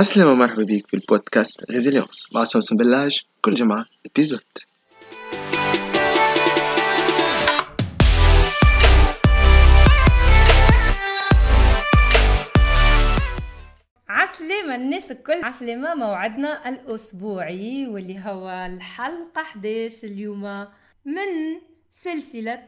عسلامة مرحبا بيك في ال podcast Résilience مع سمسم بلاج كل جمعة épisode عسلامة الناس الكل. عسلامة موعدنا الأسبوعي واللي هو الحلقة 11 اليوم من سلسلة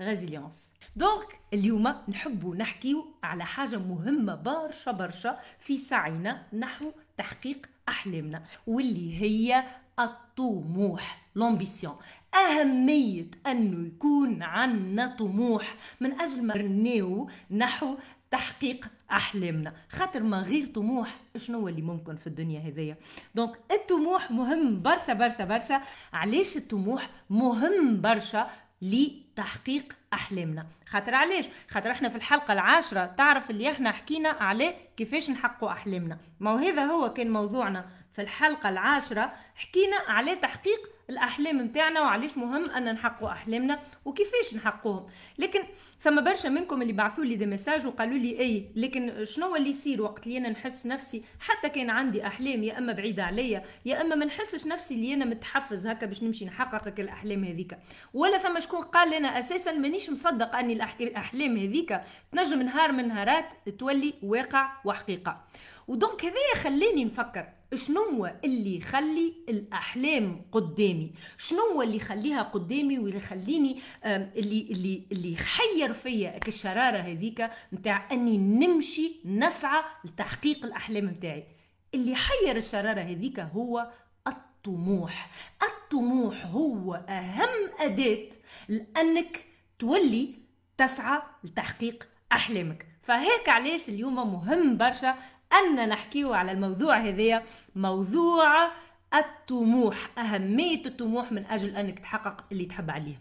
Résilience donc اليوم نحبوا نحكيو على حاجة مهمة برشا برشا في سعينا نحو تحقيق أحلامنا واللي هي الطموح l'ambition أهمية أنه يكون عنا طموح من أجل ما نرنيو نحو تحقيق أحلامنا. خاطر ما غير طموح شنو اللي ممكن في الدنيا هذيا donc الطموح مهم برشا برشا برشا. علاش الطموح مهم برشا لتحقيق أحلامنا. خاطر علاش؟ خاطر إحنا في الحلقة العاشرة تعرف اللي إحنا حكينا عليه كيفاش نحققوا أحلامنا. ما هذا هو كان موضوعنا. في الحلقة العاشرة حكينا على تحقيق الأحلام نتاعنا وعلاش مهم أن نحققوا أحلامنا وكيفاش نحققوهم. لكن ثم برشا منكم اللي بعثوا لي des messages وقالوا لي اي لكن شنو اللي يصير وقت اللي أنا نحس نفسي حتى كان عندي أحلام يا إما بعيدة عليا يا إما ما نحسش نفسي اللي أنا متحفز هكا باش نمشي نحقق الأحلام هذيك ولا ثم شكون قال لي أنا أساسا مانيش مصدق أني الأحلام هذيك تنجم نهار من نهارات تولي واقع وحقيقة. ودونك هذايا خلاني نفكر شنو اللي يخلي الأحلام قدامي؟ شنو اللي يخليها قدامي واللي يخليني اللي اللي اللي يخير فيا الشراره هذيك نتاع أني نمشي نسعى لتحقيق الأحلام نتاعي اللي حير الشرارة هذيك هو الطموح. الطموح هو أهم أداة لأنك تولي تسعى لتحقيق أحلامك. فهيك علاش اليوم مهم برشا أن نحكيه على الموضوع هذايا موضوع الطموح أهمية الطموح من أجل أنك تحقق اللي تحب عليه.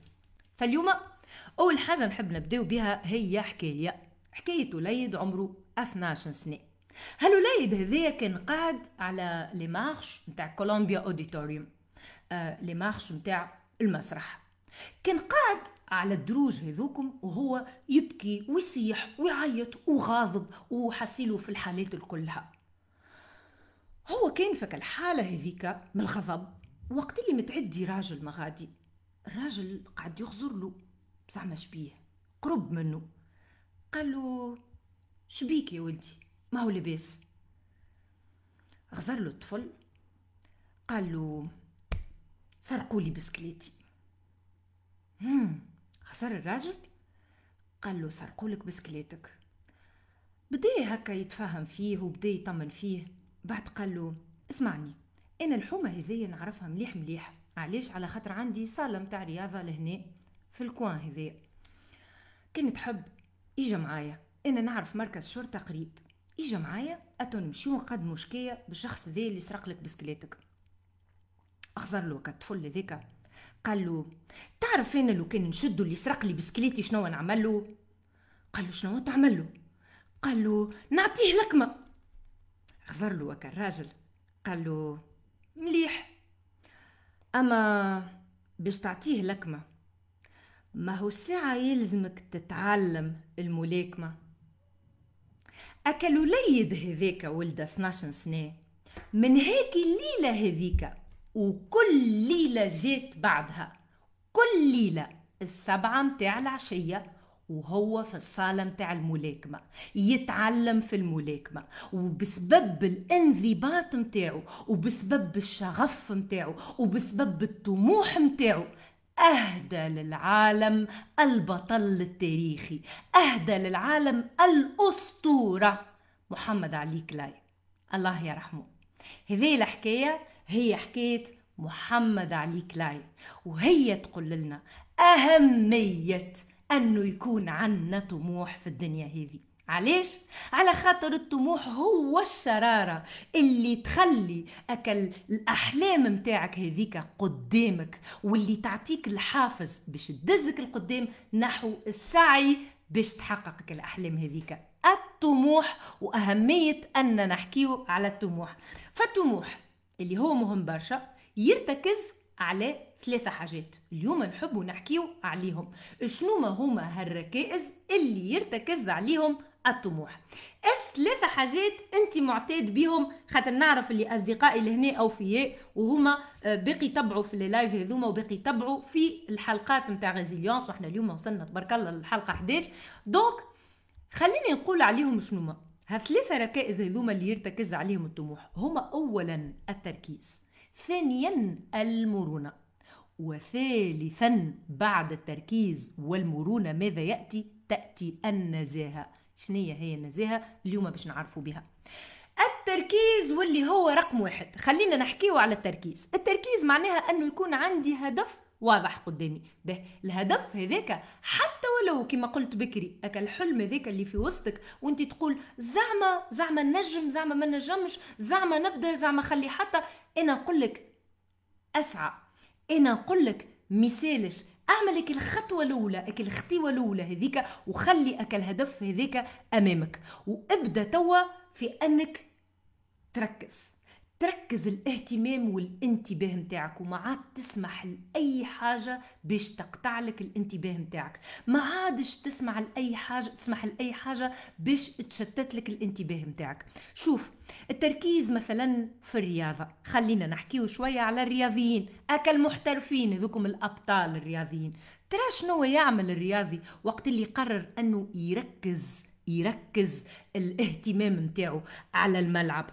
فاليوم أول حاجة نحب نبداو بها هي حكاية حكاية وليد عمره 12 سنة. هالوليد هذايا كان قاعد على les marches نتاع Columbia Auditorium آه les marches نتاع المسرح. كان قاعد على الدروج هذوكم وهو يبكي ويصيح ويعيط وغاضب وحسيله في الحالات الكلها. هو كان فك الحالة هذيك من الغضب. وقت اللي متعدي راجل مغادي الراجل قاعد يغزر له. زعما شبيه قرب منه. قال له شبيك يا ولدي؟ ما هو لباس غزر له الطفل. قال له سرقوا لي بسكليتي خسر الراجل؟ قال له سرقولك بسكليتك. بدأ هكا يتفهم فيه وبدأ يطمن فيه. بعد قال له اسمعني أنا الحومة هذيا نعرفها مليح مليح. علاش؟ على خاطر عندي صالة متاع رياضة لهنا في ال coin هذايا كان تحب اجا معايا. أنا نعرف مركز شرطة قريب. اجا معايا أتو نمشيو نقدمو شكايه بالشخص ذا اللي سرق لك بسكليتك. أخزر له كالطفل هذاك قال له تعرف أنا لو كان نشدو اللي سرق لي بسكليتي شنو نعمل له قال له شنو تعمل له قال له نعطيه لكمة. غزر له وكا الراجل. قال له مليح. أما باش تعطيه لكمة ما هو الساعة يلزمك تتعلم الملاكمة. أكل وليد هذاك ولد 12 سنة. من هيك الليلة هذيك وكل ليلة جات بعدها. كل ليلة السبعة متاع العشية وهو في الصالة متاع الملاكمة يتعلم في الملاكمة. وبسبب الانضباط متاعه وبسبب الشغف متاعه وبسبب الطموح متاعه أهدى للعالم البطل التاريخي أهدى للعالم الأسطورة محمد علي كلاي. الله يرحمه. هذه الحكاية هي حكاية محمد علي كلاي وهي تقول لنا أهمية أنه يكون عنا طموح في الدنيا هذه علاش؟ على خاطر الطموح هو الشرارة اللي تخلي أكل الأحلام متاعك هذيك قدامك واللي تعطيك الحافز باش تدزك القدام نحو السعي باش تحققك الأحلام هذيك. الطموح وأهمية أن نحكيه على الطموح. فالطموح اللي هو مهم برشا يرتكز على ثلاثة حاجات. اليوم نحب نحكيو عليهم. شنو ما هما هالركائز اللي يرتكز عليهم الطموح؟ ثلاثة حاجات أنت معتاد بيهم خاطر نعرف اللي أصدقائي لهنا أوفياء وهما آه، باقي يتبعوا في ال live هذوما وباقي يتبعوا في الحلقات نتاع Résilience وإحنا اليوم وصلنا تبارك الله للحلقة 11 donc خليني نقول عليهم شنو هالثلاثة ركائز هذوما اللي يرتكز عليهم الطموح. هما أولا التركيز ثانيا المرونة وثالثا بعد التركيز والمرونة ماذا يأتي؟ تأتي النزاهة. شنية هي النزاهة اليوم باش نعرفوا بها؟ التركيز واللي هو رقم واحد. خلينا نحكيه على التركيز. التركيز معناها أنه يكون عندي هدف واضح قدامي. به الهدف هذاك. حتى ولو كما قلت بكري اكا الحلم هذاك اللي في وسطك وانت تقول زعما زعما نجم زعما ما نجمش زعما نبدأ زعما خلي حتى. أنا نقول لك أسعى. أنا نقول لك مثالش. أعمل لك الخطوة الأولى اك الخطيوة الأولى هذيك وخلي اك الهدف هذاك أمامك. وابدأ توا في أنك تركز. تركز الاهتمام والانتباه متاعك وما عاد تسمح لأي حاجة باش تقطع لك الانتباه متاعك ما عادش تسمع لأي حاجة تسمح لأي حاجة باش تشتت لك الانتباه متاعك شوف التركيز مثلا في الرياضة خلينا نحكيو شوية على الرياضيين. أكل محترفين ذوكم الأبطال الرياضيين. ترى شنو يعمل الرياضي وقت اللي يقرر أنه يركز؟ يركز الاهتمام متاعه على الملعب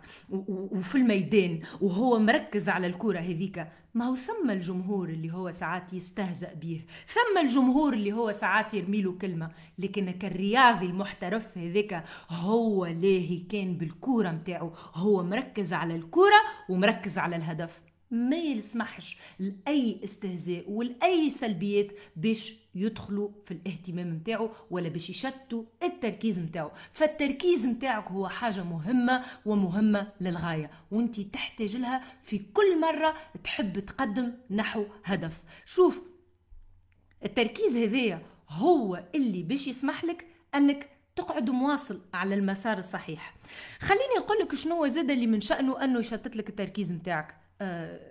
وفي الميدان وهو مركز على الكرة هذيك. ما هو ثم الجمهور اللي هو ساعات يستهزأ به ثم الجمهور اللي هو ساعات يرمي له كلمة. لكن الرياضي المحترف هذاك هو لاهي كان بالكورة متاعه هو مركز على الكورة ومركز على الهدف. ما يسمحش لأي استهزاء ولأي سلبيات باش يدخلوا في الاهتمام نتاعو ولا باش يشتوا التركيز نتاعو فالتركيز نتاعك هو حاجة مهمة ومهمة للغاية وانت تحتاج لها في كل مرة تحب تقدم نحو هدف. شوف التركيز هذايا هو اللي باش يسمح لك أنك تقعد مواصل على المسار الصحيح. خليني نقول لك شنو زاد اللي من شأنه أنه يشتت لك التركيز نتاعك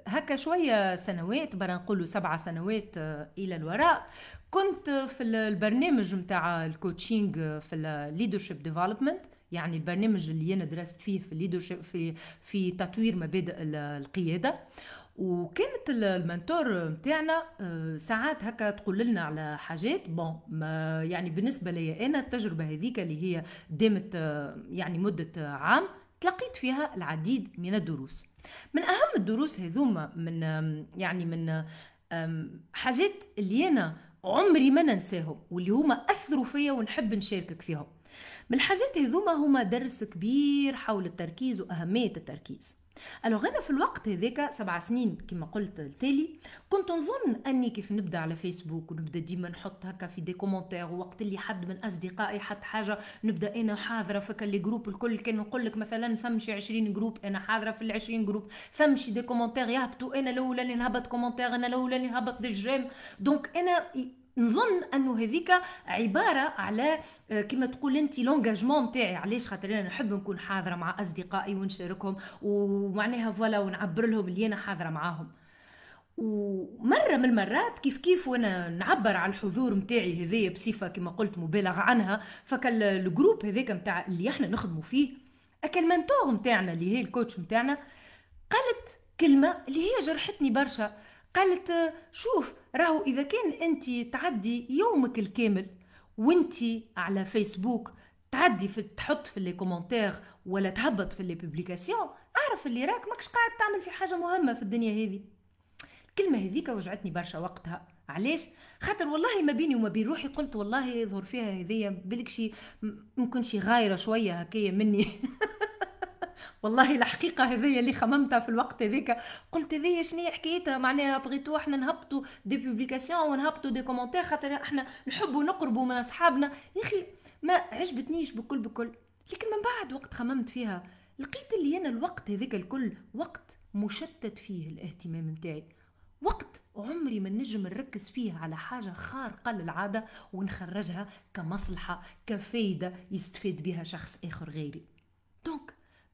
هكا شوية سنوات برا نقولوا سبعة سنوات أه إلى الوراء. كنت في البرنامج متاع coaching في ال leadership development يعني البرنامج اللي أنا درست فيه في ال leadership في في تطوير مبادئ القيادة. وكانت المنتور نتاعنا آه، ساعات هكا تقول لنا على حاجات. بون يعني بالنسبة لي أنا التجربة هذيك اللي هي دامت آه، يعني مدة عام تلقيت فيها العديد من الدروس. من أهم الدروس هذوما من يعني من حاجات اللي أنا عمري ما ننساهم واللي هما أثروا فيا ونحب نشاركك فيهم. من الحاجات هذوما هما درس كبير حول التركيز وأهمية التركيز. Alors أنا في الوقت هذاك سبع سنين كما قلت التالي كنت نظن أني كيف نبدأ على فيسبوك ونبدأ ديما نحط هكا في des commentaires وقت اللي حد من أصدقائي حط حاجة نبدأ أنا حاضرة في les groupes الكل كان نقول لك مثلا ثمشي 20 groupes أنا حاضرة في ال 20 groupes ثمشي des commentaires يهبطوا أنا الأولى اللي نهبط commentaire أنا الأولى اللي نهبط des j'aime donc أنا نظن انه هذيك عبارة على آه، كما تقول أنت l'engagement نتاعي. علاش؟ خاطر أنا نحب نكون حاضرة مع أصدقائي ونشاركهم ومعناها voilà ونعبر لهم اللي أنا حاضرة معاهم. ومرة من المرات كيف كيف وأنا نعبر على الحضور نتاعي هذايا بصفة كما قلت مبالغ عنها فكان ال groupe هذاك نتاع اللي إحنا نخدموا فيه اك ال mentor نتاعنا اللي هي ال coach نتاعنا قالت كلمة اللي هي جرحتني برشا. قالت شوف راهو إذا كان أنت تعدي يومك الكامل وأنت على فيسبوك تعدي في تحط في les commentaires ولا تهبط في les publications أعرف اللي راك ماكش قاعد تعمل في حاجة مهمة في الدنيا هذه. الكلمة هذيك وجعتني برشا وقتها. علاش؟ خاطر والله ما بيني وما بين روحي قلت والله يظهر فيها هذيا بالك شي ممكن شي غايرة شوية هكايا مني. والله الحقيقة هذيا اللي خممتها في الوقت هذيك. قلت هذيا شنو حكايتها؟ معناها بغيتو إحنا نهبطوا des publications ونهبطوا des commentaires خاطر إحنا نحبوا نقربوا من أصحابنا. يا أخي ما عجبتنيش بكل بكل. لكن من بعد وقت خممت فيها. لقيت اللي أنا الوقت هذاك الكل وقت مشتت فيه الاهتمام نتاعي. وقت عمري ما نجم نركز فيه على حاجة خارقة للعادة ونخرجها كمصلحة كفايدة يستفيد بها شخص آخر غيري.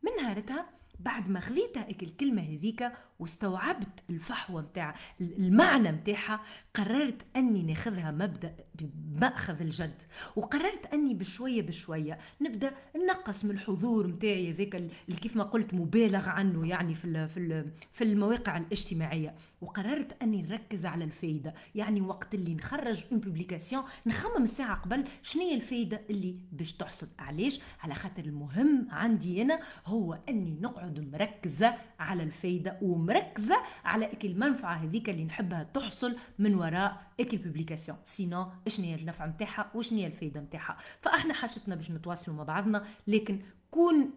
من نهارتها بعد ما خذيتها هيك الكلمة هذيك واستوعبت الفحوى متاع المعنى متاعها قررت أني ناخذها مبدأ بمأخذ الجد. وقررت أني بشوية بشوية نبدأ نقص من الحضور متاعي ذاك اللي كيف ما قلت مبالغ عنه يعني في في في المواقع الاجتماعية. وقررت أني نركز على الفايدة. يعني وقت اللي نخرج une publication نخمم الساعة قبل شنو هي الفايدة اللي باش تحصل علاش؟ على خاطر المهم عندي أنا هو أني نقعد مركزة على الفايدة ومركزة على إك المنفعة هذيك اللي نحبها تحصل من وراء إك ال publication sinon شنو هي النفع نتاعها وشنو هي الفايدة نتاعها فأحنا حاجتنا باش نتواصلوا مع بعضنا لكن كون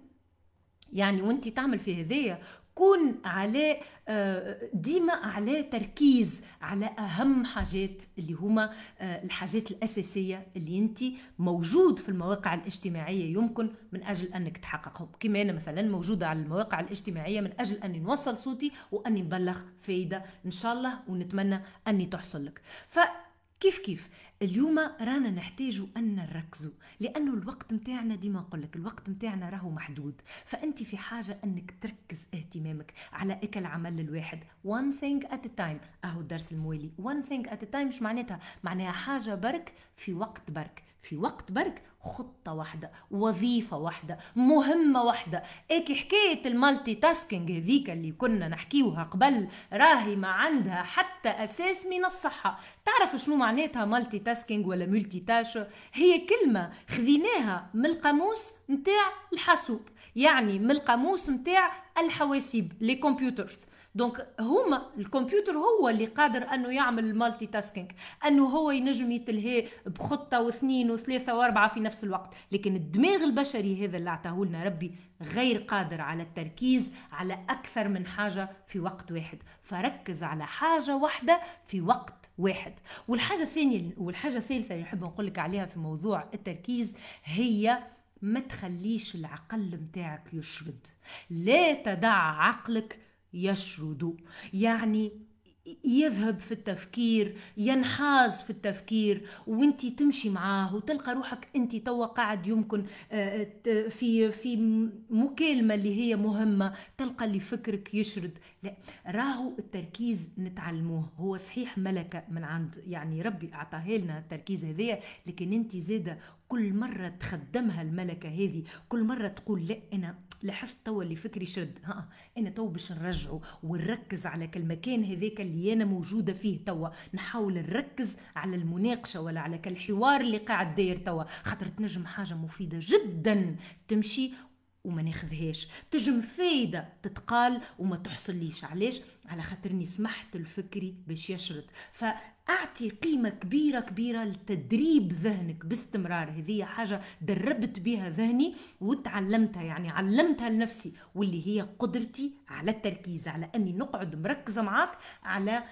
يعني وانت تعمل في هذايا كون على آه، ديما على تركيز على أهم حاجات اللي هما آه، الحاجات الأساسية اللي أنت موجود في المواقع الاجتماعية يمكن من أجل أنك تحققهم. كما أنا مثلا موجودة على المواقع الاجتماعية من أجل أني نوصل صوتي وأني نبلغ فايدة. إن شاء الله ونتمنى أني تحصل لك. فكيف كيف؟ اليوم رانا نحتاج أن نركزوا لأنه الوقت متاعنا ديما نقول لك الوقت متاعنا راهو محدود. فأنت في حاجة أنك تركز اهتمامك على أك العمل الواحد. One thing at a time. أهو الدرس الموالي. One thing at a time مش معناتها؟ معناها حاجة برك في وقت برك. في وقت برك خطة واحدة وظيفة واحدة مهمة واحدة. ايكي حكاية ال multitasking هذيك اللي كنا نحكيوها قبل راهي ما عندها حتى أساس من الصحة. تعرف شنو معناتها multitasking ولا multitâche؟ هي كلمة خذيناها من القاموس نتاع الحاسوب يعني من القاموس نتاع الحواسيب les computers. Donc هما الكمبيوتر هو اللي قادر أنه يعمل ال multitasking أنه هو ينجم يتلهي بخطة واثنين وثلاثة وأربعة في نفس الوقت. لكن الدماغ البشري هذا اللي اعطاه لنا ربي غير قادر على التركيز على أكثر من حاجة في وقت واحد. فركز على حاجة واحدة في وقت واحد. والحاجة الثانية والحاجة الثالثة اللي نحب نقول لك عليها في موضوع التركيز هي ما تخليش العقل متاعك يشرد. لا تدع عقلك يشرد يعني يذهب في التفكير ينحاز في التفكير وانت تمشي معاه وتلقى روحك انت توا قاعد يمكن آه، في في مكالمة اللي هي مهمة تلقى اللي فكرك يشرد. لا راهو التركيز نتعلموه. هو صحيح ملكة من عند يعني ربي أعطاها لنا التركيز هذايا لكن انت زادة كل مرة تخدمها الملكة هذه كل مرة تقول لا أنا لاحظت توا اللي فكري شد. ها أنا تو باش نرجعه ونركز على المكان هذاك اللي أنا موجودة فيه توا. نحاول نركز على المناقشة ولا على الحوار اللي قاعد داير توا. خاطر تنجم حاجة مفيدة جدا تمشي وما ناخذهاش. تجم فايدة تتقال وما تحصليش. علاش؟ على خاطرني سمحت الفكري باش يشرد. فأعطي قيمة كبيرة كبيرة لتدريب ذهنك. باستمرار. هذه حاجة دربت بها ذهني وتعلمتها. يعني علمتها لنفسي واللي هي قدرتي على التركيز على أني نقعد مركزة معاك على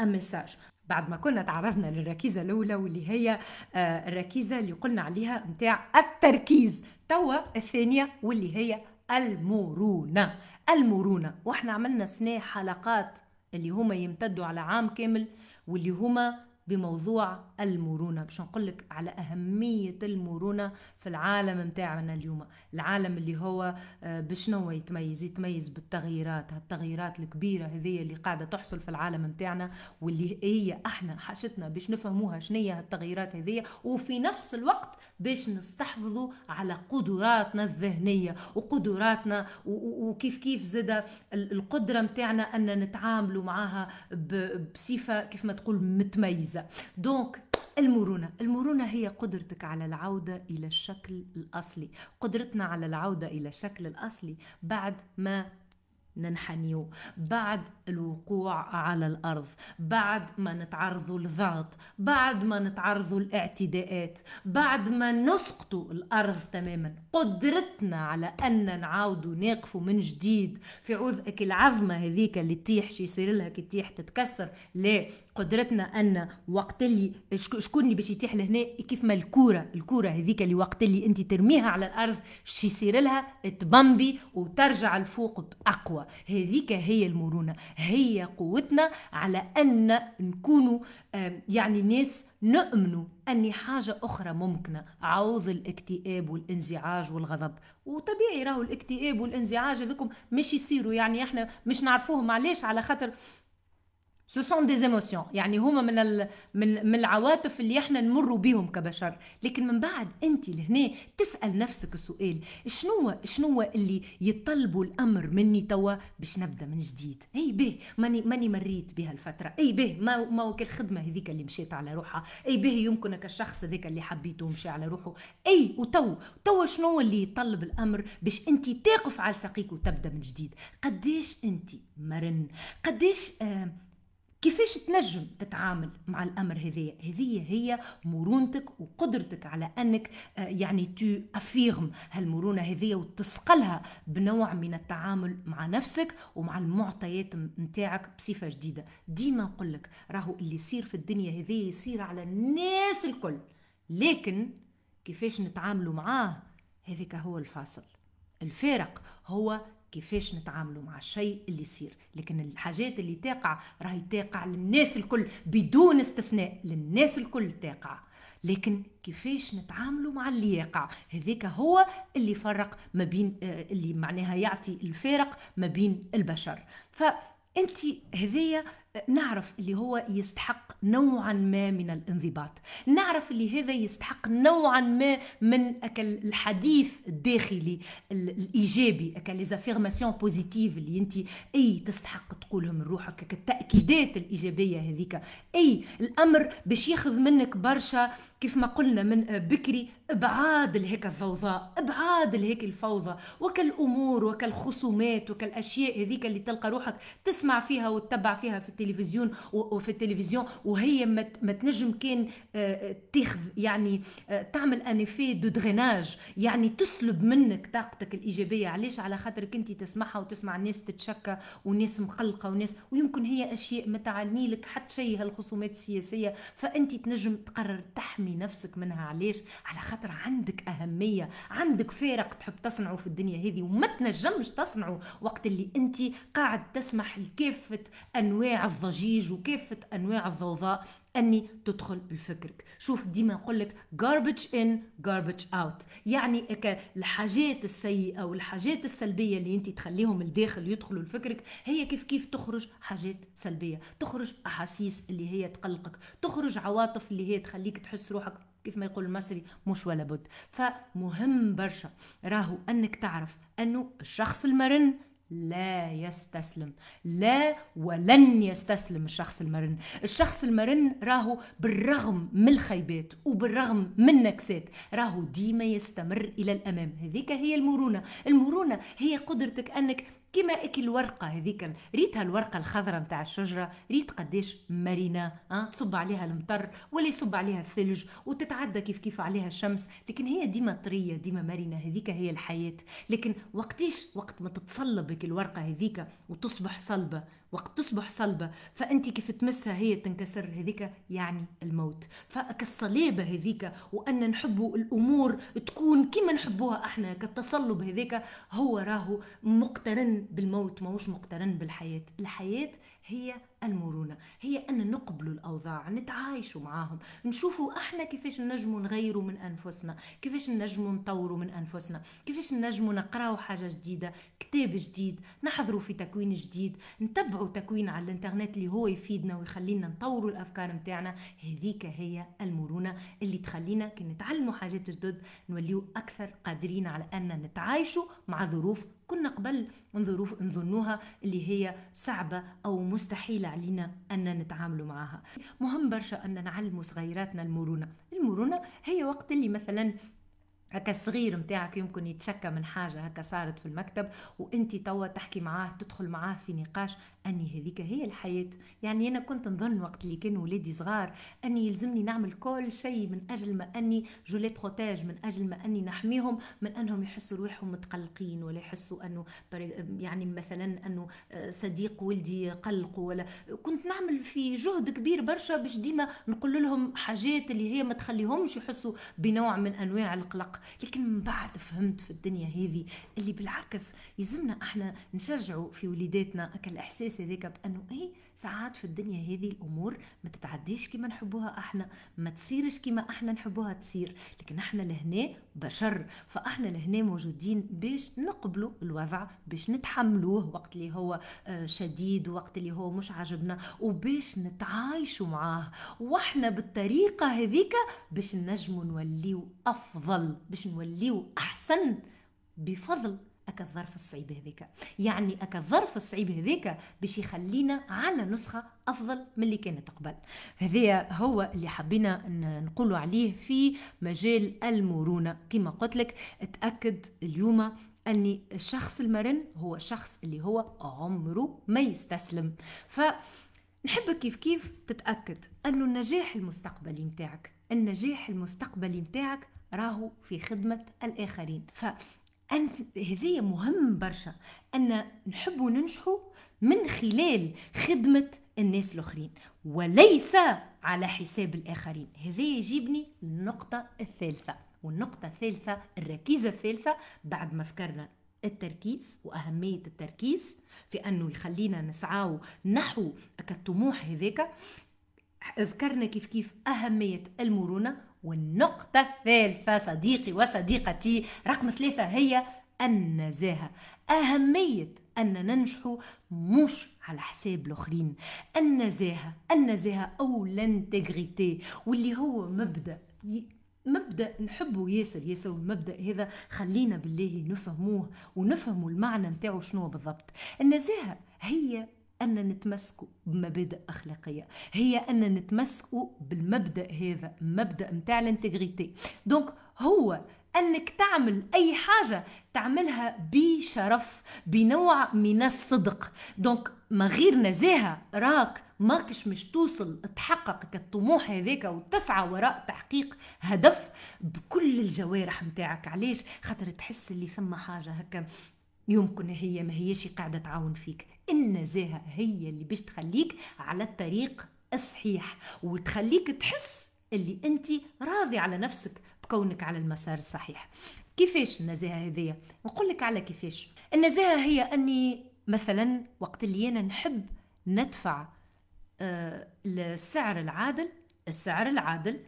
مساج آه، بعد ما كنا تعرفنا للركيزة الأولى واللي هي آه، الركيزة اللي قلنا عليها متاع التركيز. توا الثانية واللي هي المرونة. المرونة. وإحنا عملنا سنة حلقات اللي هما يمتدوا على عام كامل واللي هما بموضوع المرونة. باش نقول لك على أهمية المرونة في العالم متاعنا اليوم. العالم اللي هو آه، بشنو يتميز؟ يتميز بالتغييرات. هالتغييرات الكبيرة هذه اللي قاعدة تحصل في العالم متاعنا واللي هي إحنا حاجتنا باش نفهموها هي هالتغييرات هذه وفي نفس الوقت باش نستحفظوا على قدراتنا الذهنية وقدراتنا وكيف كيف زاد القدرة متاعنا أن نتعاملوا معها بصفة كيف ما تقول متميزة. ممتازة دونك المرونة. المرونة هي قدرتك على العودة إلى الشكل الأصلي. قدرتنا على العودة إلى الشكل الأصلي بعد ما ننحنيو بعد الوقوع على الأرض بعد ما نتعرضوا لضغط بعد ما نتعرضوا لاعتداءات بعد ما نسقطوا الأرض تماما. قدرتنا على أن نعاودوا نقفوا من جديد في عوذك العظمة هذيك اللي تيح شي يصير لها كي تيح تتكسر لا. قدرتنا أن وقت اللي شكون اللي باش يتيح لهنا؟ كيف ما الكوره الكوره هذيك اللي وقت اللي أنت ترميها على الأرض شي يصير لها تبمبي وترجع الفوق بأقوى. هذيك هي المرونة. هي قوتنا على أن نكونوا يعني ناس نؤمنوا أن حاجة أخرى ممكنة. عوض الاكتئاب والانزعاج والغضب. وطبيعي راهو الاكتئاب والانزعاج هذوكم مش يصيروا. يعني إحنا مش نعرفوهم. معليش على خاطر ce sont des émotions يعني هما من ال... من من العواطف اللي إحنا نمروا بهم كبشر. لكن من بعد انت لهنا تسأل نفسك السؤال شنو شنو اللي يطلبوا الأمر مني توا باش نبدأ من جديد؟ أي به ماني ماني مريت بها الفترة أي به ما ما الخدمه هذيك اللي مشيت على روحها. أي به يمكنك الشخص هذاك اللي حبيته ومشي على روحه. أي وتو تو شنو اللي يطلب الأمر باش انت تقف على ساقيك وتبدأ من جديد؟ قديش انت مرن؟ قديش آه كيفاش تنجم تتعامل مع الأمر هذايا هذه هي مرونتك وقدرتك على أنك آه، يعني tu affirmes هالمرونة هذيا وتسقلها بنوع من التعامل مع نفسك ومع المعطيات نتاعك بصفة جديدة. ديما نقول لك راهو اللي يصير في الدنيا هذيا يصير على الناس الكل. لكن كيفاش نتعاملوا معاه؟ هذاك هو الفاصل. الفارق هو كيفاش نتعاملوا مع الشيء اللي يصير. لكن الحاجات اللي تقع راهي تقع للناس الكل بدون استثناء للناس الكل تقع. لكن كيفاش نتعاملوا مع اللي يقع؟ هذاك هو اللي فرق ما بين آه، اللي معناها يعطي الفارق ما بين البشر. فانت هذيا نعرف اللي هو يستحق نوعا ما من الانضباط. نعرف اللي هذا يستحق نوعا ما من الحديث الداخلي الإيجابي les affirmations positives اللي أنت أي تستحق تقولهم من روحك التأكيدات الإيجابية هذيك. أي الأمر باش ياخذ منك برشا كيف ما قلنا من بكري إبعاد لهيك الضوضاء إبعاد لهيك الفوضى. وكالامور وكالخصومات وكالاشياء هذيك اللي تلقى روحك تسمع فيها وتتبع فيها في التلفزيون. وفي التلفزيون وهي ما تنجم كان آه، تاخذ يعني آه، تعمل un effet de drainage يعني تسلب منك طاقتك الإيجابية. علاش؟ على خاطرك انت تسمعها وتسمع الناس تتشكى وناس مقلقه وناس ويمكن هي أشياء ما تعني لك حتى شيء هالخصومات السياسية. فأنت تنجم تقرر تحمي نفسك منها. علاش؟ على خاطر عندك أهمية عندك فارق تحب تصنعه في الدنيا هذه وما تنجمش تصنعه وقت اللي انت قاعد تسمح لكافة أنواع الضجيج وكافة أنواع الضوضاء أني تدخل لفكرك شوف ديما نقول لك garbage in garbage out. يعني الحاجات السيئة والحاجات السلبية اللي انت تخليهم الداخل يدخلوا لفكرك هي كيف كيف تخرج حاجات سلبية. تخرج أحاسيس اللي هي تقلقك. تخرج عواطف اللي هي تخليك تحس روحك كيف ما يقول المصري مش ولا بد. فمهم برشا راهو أنك تعرف أنه الشخص المرن لا يستسلم. لا ولن يستسلم الشخص المرن. الشخص المرن راهو بالرغم من الخيبات وبالرغم من النكسات راهو ديما يستمر إلى الأمام. هذيك هي المرونة. المرونة هي قدرتك أنك كيما اكل الورقة هذيك ريتها الورقة الخضراء نتاع الشجرة ريت قداش مرنه أه؟ تصب عليها المطر ولا يصب عليها الثلج وتتعدى كيف كيف عليها الشمس لكن هي ديما طرية ديما مرنه هذيك هي الحياة لكن وقتيش وقت ما تتصلب الورقة هذيك وتصبح صلبة وقت تصبح صلبة فأنت كيف تمسها هي تنكسر هذيك يعني الموت. فكالصلابة هذيك وأن نحبوا الأمور تكون كما نحبوها إحنا كالتصلب هذيك هو راهو مقترن بالموت ماهوش مقترن بالحياة. الحياة هي المرونة هي أن نقبلوا الأوضاع نتعايشوا معاهم نشوفوا إحنا كيفاش نجموا نغيروا من أنفسنا كيفاش نجموا نطوروا من أنفسنا كيفاش نجموا نقراوا حاجة جديدة كتاب جديد نحضروا في تكوين جديد نتبعوا تكوين على الإنترنت اللي هو يفيدنا ويخلينا نطوروا الأفكار متاعنا. هذيك هي المرونة اللي تخلينا كي نتعلموا حاجات جدد نوليو أكثر قادرين على أن نتعايشوا مع ظروف كنا قبل نظنوها اللي هي صعبة أو مستحيلة علينا أن نتعاملوا معها. مهم برشا أن نعلموا صغيراتنا المرونة. المرونة هي وقت اللي مثلا هكا الصغير متاعك يمكن يتشكى من حاجة هكا صارت في المكتب وانت توا تحكي معاه تدخل معاه في نقاش أني هذيك هي الحياة. يعني أنا كنت نظن وقت اللي كانوا ولادي صغار أني يلزمني نعمل كل شيء من أجل ما أني جو لي من أجل ما أني نحميهم من أنهم يحسوا روحهم متقلقين ولا يحسوا أنه يعني مثلا أنه آه، صديق ولدي قلق ولا. كنت نعمل في جهد كبير برشا باش ديما نقول لهم حاجات اللي هي ما تخليهمش يحسوا بنوع من أنواع القلق. لكن من بعد فهمت في الدنيا هذه اللي بالعكس يلزمنا إحنا نشجعوا في وليداتنا الاحساس هذاك بانه اي ساعات في الدنيا هذه الأمور ما تتعديش كما نحبوها إحنا ما تصيرش كما إحنا نحبوها تصير لكن إحنا لهنا بشر فإحنا لهنا موجودين باش نقبلوا الوضع باش نتحملوه وقت اللي هو آه، شديد وقت اللي هو مش عاجبنا وباش نتعايشوا معاه. وإحنا بالطريقة هذيك باش نجموا نوليو أفضل باش نوليو أحسن بفضل. اكا الظرف الصعيب هذيك. يعني اكا الظرف الصعيب هذيك باش يخلينا على نسخة أفضل من اللي كانت قبل. هذا هو اللي حبينا نقولوا عليه في مجال المرونة. كما قلت لك أتأكد اليوم أني الشخص المرن هو الشخص اللي هو عمره ما يستسلم. ف نحب كيف كيف تتأكد أنه النجاح المستقبلي متاعك النجاح المستقبلي متاعك راهو في خدمة الآخرين. ف أن هذه مهم برشا أن نحب ننجحوا من خلال خدمة الناس الآخرين وليس على حساب الآخرين. هذا يجيبني النقطة الثالثة والنقطة الثالثة الركيزة الثالثة بعد ما ذكرنا التركيز وأهمية التركيز في أنه يخلينا نسعاو نحو الطموح هذاك. ذكرنا كيف كيف أهمية المرونة والنقطة الثالثة صديقي وصديقتي رقم ثلاثة هي النزاهة. أهمية أن ننجح مش على حساب الآخرين. النزاهة النزاهة أو لانتجريتي واللي هو مبدأ مبدأ نحبه ياسر ياسر المبدأ هذا خلينا بالله نفهموه ونفهموا المعنى نتاعو شنو بالضبط. النزاهة هي أن نتمسكوا بمبادئ أخلاقية. هي أن نتمسكوا بالمبدأ هذا مبدأ متاع ال intégrité donc هو أنك تعمل أي حاجة تعملها بشرف بنوع من الصدق. donc ما غير نزاهة راك ماكش مش توصل تحقق الطموح هذاك وتسعى وراء تحقيق هدف بكل الجوارح متاعك. علاش؟ خاطر تحس اللي ثم حاجة هكا يمكن هي ما هيش قاعدة تعاون فيك. النزاهه هي اللي باش تخليك على الطريق الصحيح وتخليك تحس اللي أنت راضي على نفسك بكونك على المسار الصحيح. كيفاش النزاهه هذيا نقول لك على كيفاش. النزاهه هي أني مثلا وقت اللي أنا نحب ندفع آه السعر العادل السعر العادل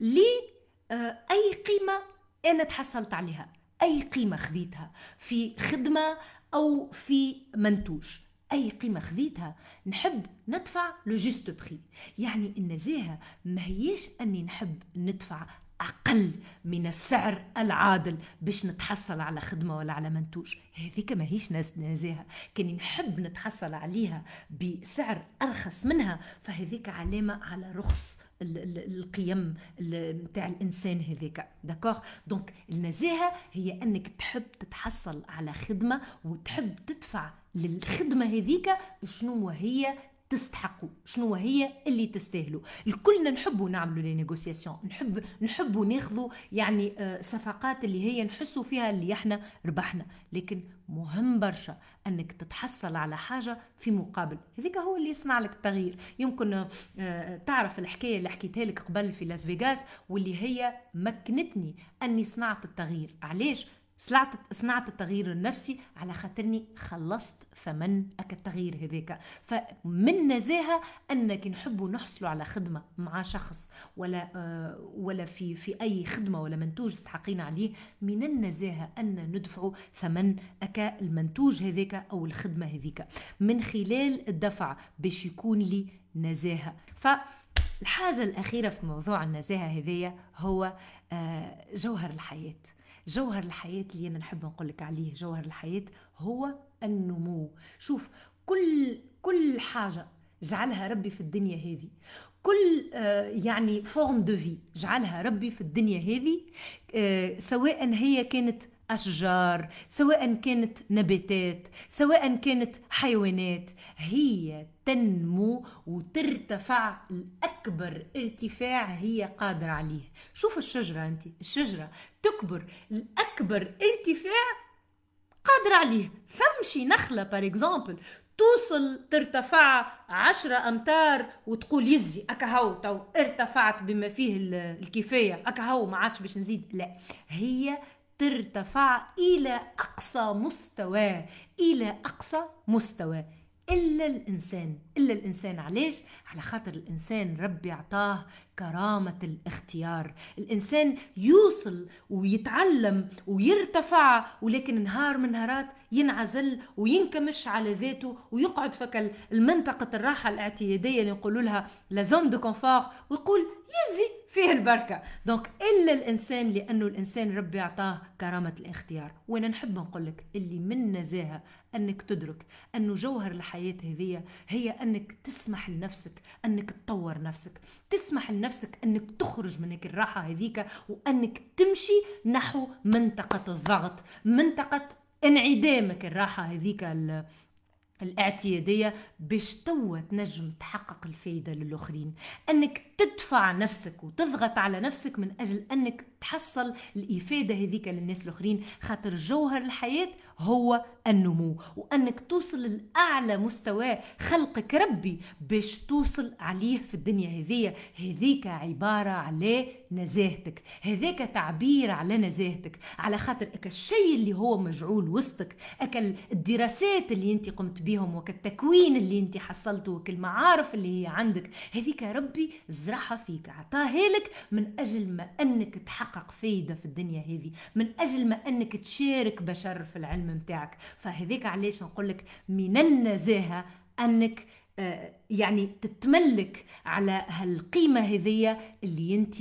لأي آه قيمة أنا تحصلت عليها أي قيمة خذيتها في خدمة أو في منتوج. أي قيمة خذيتها نحب ندفع le juste prix يعني النزاهه ما هيش أني نحب ندفع أقل من السعر العادل باش نتحصل على خدمة ولا على منتوج. هذيك ماهيش ناس نزاهة كان نحب نتحصل عليها بسعر أرخص منها فهذيك علامة على رخص القيم نتاع الإنسان هذاك d'accord donc النزاهه هي أنك تحب تتحصل على خدمة وتحب تدفع للخدمة هذيك شنو هي تستحقوا شنو هي اللي تستاهلوا الكلنا نحبوا نعملوا les négociations نحب نحبوا ناخذوا يعني آه، صفقات اللي هي نحسوا فيها اللي إحنا ربحنا. لكن مهم برشا أنك تتحصل على حاجة في مقابل. هذيك هو اللي يصنع لك التغيير. يمكن آه، تعرف الحكاية اللي حكيتها لك قبل في لاس فيغاس واللي هي مكنتني أني صنعت التغيير. علاش؟ صنعت صنعت التغيير النفسي على خاطرني خلصت ثمن التغيير هذاك فمن نزاهة أنك نحب نحصلوا على خدمة مع شخص ولا آه ولا في في أي خدمة ولا منتوج استحقين عليه من النزاهة أن ندفع ثمن أكا المنتوج هذاك أو الخدمة هذيك من خلال الدفع باش يكون لي نزاهة فالحاجة الأخيرة في موضوع النزاهة هذية هو آه جوهر الحياة. جوهر الحياة اللي أنا نحب نقول لك عليه جوهر الحياة هو النمو. شوف كل كل حاجة جعلها ربي في الدنيا هذه كل آه، يعني forme de vie جعلها ربي في الدنيا هذه آه، سواء هي كانت أشجار سواء كانت نباتات سواء كانت حيوانات هي تنمو وترتفع الأكبر ارتفاع هي قادرة عليه. شوف الشجرة أنت الشجرة تكبر الأكبر ارتفاع قادرة عليه. فمشي نخلة par exemple توصل ترتفع عشرة أمتار وتقول يزي أكهو تو ارتفعت بما فيه الكفاية أكهو ما عادش باش نزيد. لا هي ترتفع إلى أقصى مستوى إلى أقصى مستوى. إلا الإنسان. إلا الإنسان. علاش؟ على خاطر الإنسان ربي عطاه كرامة الاختيار. الإنسان يوصل ويتعلم ويرتفع ولكن نهار من نهارات ينعزل وينكمش على ذاته ويقعد في ك المنطقة الراحة الاعتيادية اللي نقولوا لها la zone de confort ويقول يزي فيه البركة. دونك إلا الإنسان لأنه الإنسان ربي أعطاه كرامة الاختيار. وأنا نحب نقول لك اللي من نزاهة أنك تدرك أنه جوهر الحياة هذه هي أنك تسمح لنفسك أنك تطور نفسك تسمح لنفسك أنك تخرج من هيك الراحة هذيك وأنك تمشي نحو منطقة الضغط منطقة انعدامك الراحة هذيك الاعتيادية باش توا تنجم تحقق الفايدة للآخرين. أنك تدفع نفسك وتضغط على نفسك من أجل أنك تحصل الإفادة هذيك للناس الآخرين. خاطر جوهر الحياة هو النمو وأنك توصل لأعلى مستوى خلقك ربي باش توصل عليه في الدنيا هذية هذيك عبارة على نزاهتك هذاك تعبير على نزاهتك. على خاطر أك الشيء اللي هو مجعول وسطك أك الدراسات اللي أنت قمت بهم وك التكوين اللي أنت حصلته وك المعارف اللي هي عندك. هذيك ربي زرعها فيك عطاها لك من أجل ما أنك تحقق فايدة في الدنيا هذه من أجل ما أنك تشارك بشر في العلم متاعك. فهذيك علاش نقول لك من النزاهة أنك آه، يعني تتملك على هالقيمة هذية اللي أنت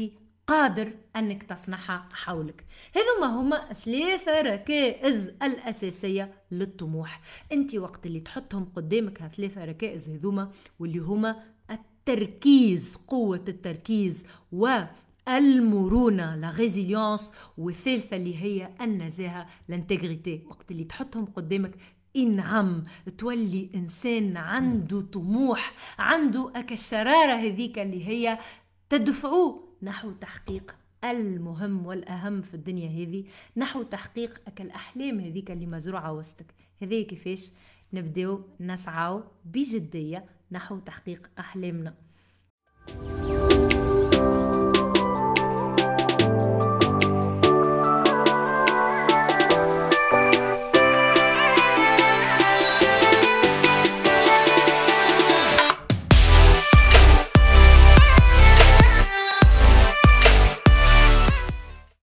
قادر أنك تصنعها حولك. هذوما هما ثلاثة ركائز الأساسية للطموح. أنت وقت اللي تحطهم قدامك هالثلاثة ركائز هذوما واللي هما التركيز قوة التركيز و المرونة la résilience والثالثة اللي هي النزاهة l'intégrité وقت اللي تحطهم قدامك انعم. تولي إنسان عنده طموح عنده الشراره هذيك اللي هي تدفعوه نحو تحقيق المهم والأهم في الدنيا هذه نحو تحقيق اك الأحلام هذيك اللي مزروعة وسطك. هذه كيفاش؟ نبداو نسعى بجدية نحو تحقيق أحلامنا.